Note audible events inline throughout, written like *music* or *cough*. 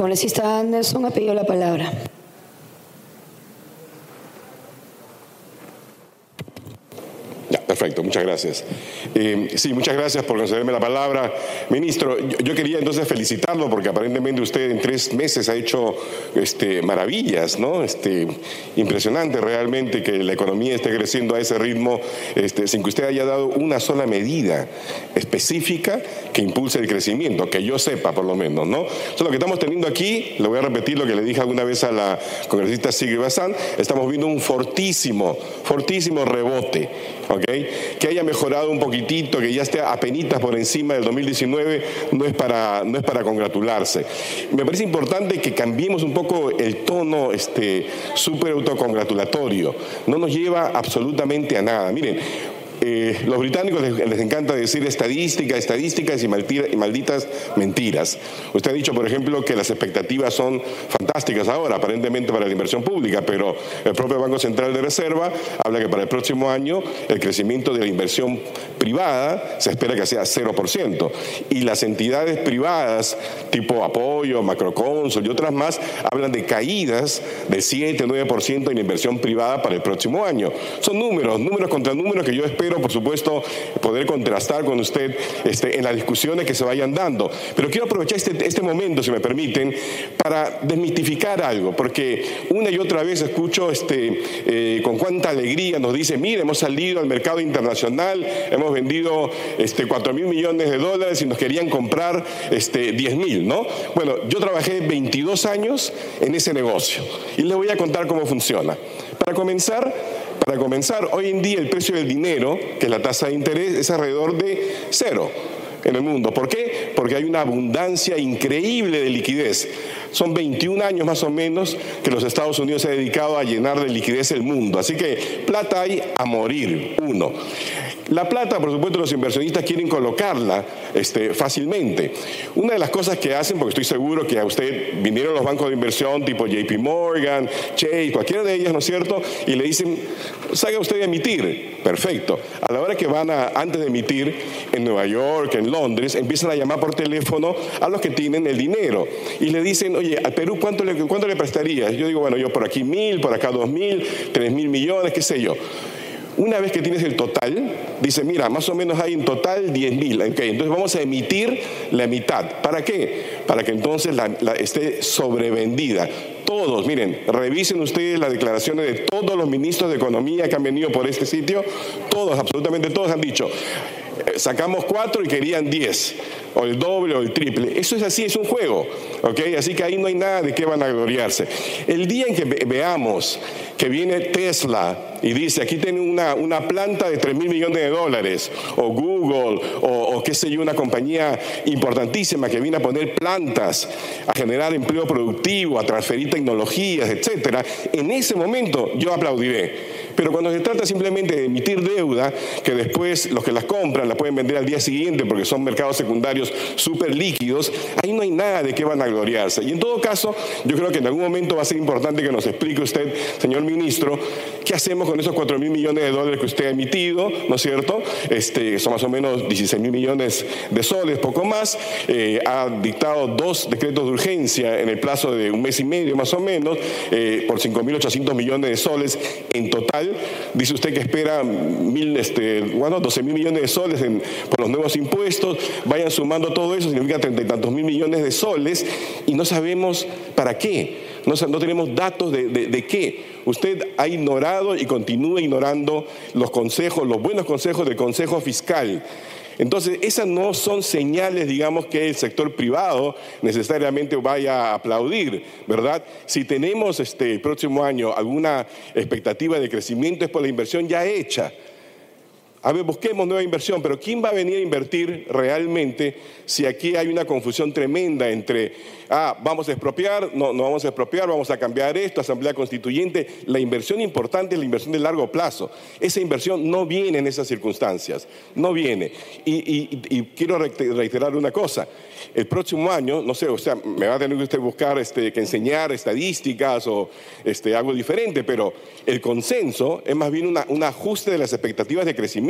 Congresista Anderson ha pedido la palabra. Ya, perfecto, muchas gracias. Eh, sí, muchas gracias por concederme la palabra. Ministro, yo, quería entonces felicitarlo porque aparentemente usted en tres meses ha hecho este, maravillas, ¿no? Este, impresionante realmente que la economía esté creciendo a ese ritmo este, sin que usted haya dado una sola medida específica que impulse el crecimiento, que yo sepa por lo menos, ¿no? Lo que estamos teniendo aquí, le voy a repetir lo que le dije alguna vez a la congresista Sigrid Bazán, estamos viendo un fortísimo, fortísimo rebote, ¿ok? Que haya mejorado un poquitito, que ya esté apenitas por encima del 2019, no es para, no es para congratularse. Me parece importante que cambiemos un poco el tono este, súper autocongratulatorio. No nos lleva absolutamente a nada. Miren, eh, los británicos les, les, encanta decir estadística, estadísticas y, maltira, y, malditas mentiras. Usted ha dicho, por ejemplo, que las expectativas son fantásticas ahora, aparentemente para la inversión pública, pero el propio Banco Central de Reserva habla que para el próximo año el crecimiento de la inversión privada se espera que sea 0%. Y las entidades privadas, tipo Apoyo, Macroconsul y otras más, hablan de caídas del 7-9% en inversión privada para el próximo año. Son números, números contra números que yo espero por supuesto, poder contrastar con usted este, en las discusiones que se vayan dando. Pero quiero aprovechar este, este momento, si me permiten, para desmitificar algo, porque una y otra vez escucho este, eh, con cuánta alegría nos dice, mire, hemos salido al mercado internacional, hemos vendido este, 4 mil millones de dólares y nos querían comprar este, 10 mil, ¿no? Bueno, yo trabajé 22 años en ese negocio y les voy a contar cómo funciona. Para comenzar, para comenzar, hoy en día el precio del dinero, que es la tasa de interés, es alrededor de cero en el mundo. ¿Por qué? Porque hay una abundancia increíble de liquidez. Son 21 años más o menos que los Estados Unidos se han dedicado a llenar de liquidez el mundo. Así que plata hay a morir, uno. La plata, por supuesto, los inversionistas quieren colocarla este, fácilmente. Una de las cosas que hacen, porque estoy seguro que a usted vinieron los bancos de inversión tipo JP Morgan, Chase, cualquiera de ellas, ¿no es cierto? Y le dicen, salga usted a emitir. Perfecto. A la hora que van a, antes de emitir en Nueva York, en Londres, empiezan a llamar por teléfono a los que tienen el dinero. Y le dicen, oye, al Perú, ¿cuánto le, cuánto le prestarías? Yo digo, bueno, yo por aquí mil, por acá dos mil, tres mil millones, qué sé yo. Una vez que tienes el total, dice, mira, más o menos hay en total 10 mil. Okay, entonces vamos a emitir la mitad. ¿Para qué? Para que entonces esté sobrevendida. Todos, miren, revisen ustedes las declaraciones de todos los ministros de Economía que han venido por este sitio. Todos, absolutamente todos han dicho, sacamos cuatro y querían 10, o el doble o el triple. Eso es así, es un juego. ¿ok? Así que ahí no hay nada de qué van a gloriarse. El día en que veamos que viene Tesla y dice, aquí tiene una, una planta de 3 mil millones de dólares, o Google, o, o, qué sé yo, una compañía importantísima que viene a poner plantas, a generar empleo productivo, a transferir tecnologías, etcétera, en ese momento yo aplaudiré. Pero cuando se trata simplemente de emitir deuda, que después los que las compran la pueden vender al día siguiente porque son mercados secundarios súper líquidos, ahí no hay nada de qué van a gloriarse. Y en todo caso, yo creo que en algún momento va a ser importante que nos explique usted, señor ministro, qué hacemos con esos 4 mil millones de dólares que usted ha emitido, ¿no es cierto? Este, son más o menos 16 mil millones de soles, poco más. Eh, ha dictado dos decretos de urgencia en el plazo de un mes y medio más o menos, eh, por 5.800 millones de soles en total. Dice usted que espera mil, este, bueno, 12 mil millones de soles por los nuevos impuestos. Vayan sumando todo eso, significa treinta y tantos mil millones de soles y no sabemos para qué. No, tenemos datos de, de, de, qué. Usted ha ignorado y continúa ignorando los consejos, los buenos consejos del Consejo Fiscal. Entonces, esas no son señales, digamos, que el sector privado necesariamente vaya a aplaudir, ¿verdad? Si tenemos este el próximo año alguna expectativa de crecimiento es por la inversión ya hecha. A ver, busquemos nueva inversión, pero ¿quién va a venir a invertir realmente si aquí hay una confusión tremenda entre, ah, vamos a expropiar, no, no vamos a expropiar, vamos a cambiar esto, asamblea constituyente? La inversión importante es la inversión de largo plazo. Esa inversión no viene en esas circunstancias, no viene. Y, quiero reiterar una cosa, el próximo año, no sé, o sea, me va a tener usted buscar este, que enseñar estadísticas o este, algo diferente, pero el consenso es más bien un ajuste de las expectativas de crecimiento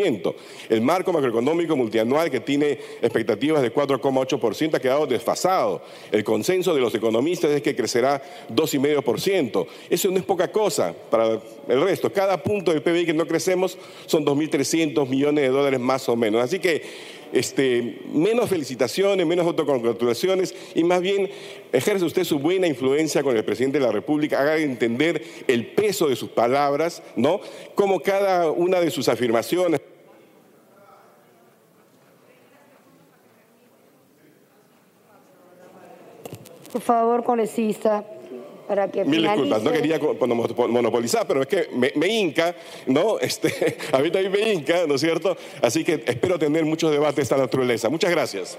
El marco macroeconómico multianual que tiene expectativas de 4,8% ha quedado desfasado. El consenso de los economistas es que crecerá 2,5%. Eso no es poca cosa para el resto. Cada punto del PBI que no crecemos son 2.300 millones de dólares más o menos. Así que este, menos felicitaciones, menos autocongratulaciones y más bien ejerce usted su buena influencia con el presidente de la República, haga entender el peso de sus palabras, ¿no? Como cada una de sus afirmaciones. Por favor, congresista para que Mil finalice. disculpas, no quería monopolizar, pero es que me, me hinca, ¿no? *laughs* Este, a mí también me hinca, ¿no es cierto? Así que espero tener muchos debates de esta naturaleza. Muchas gracias.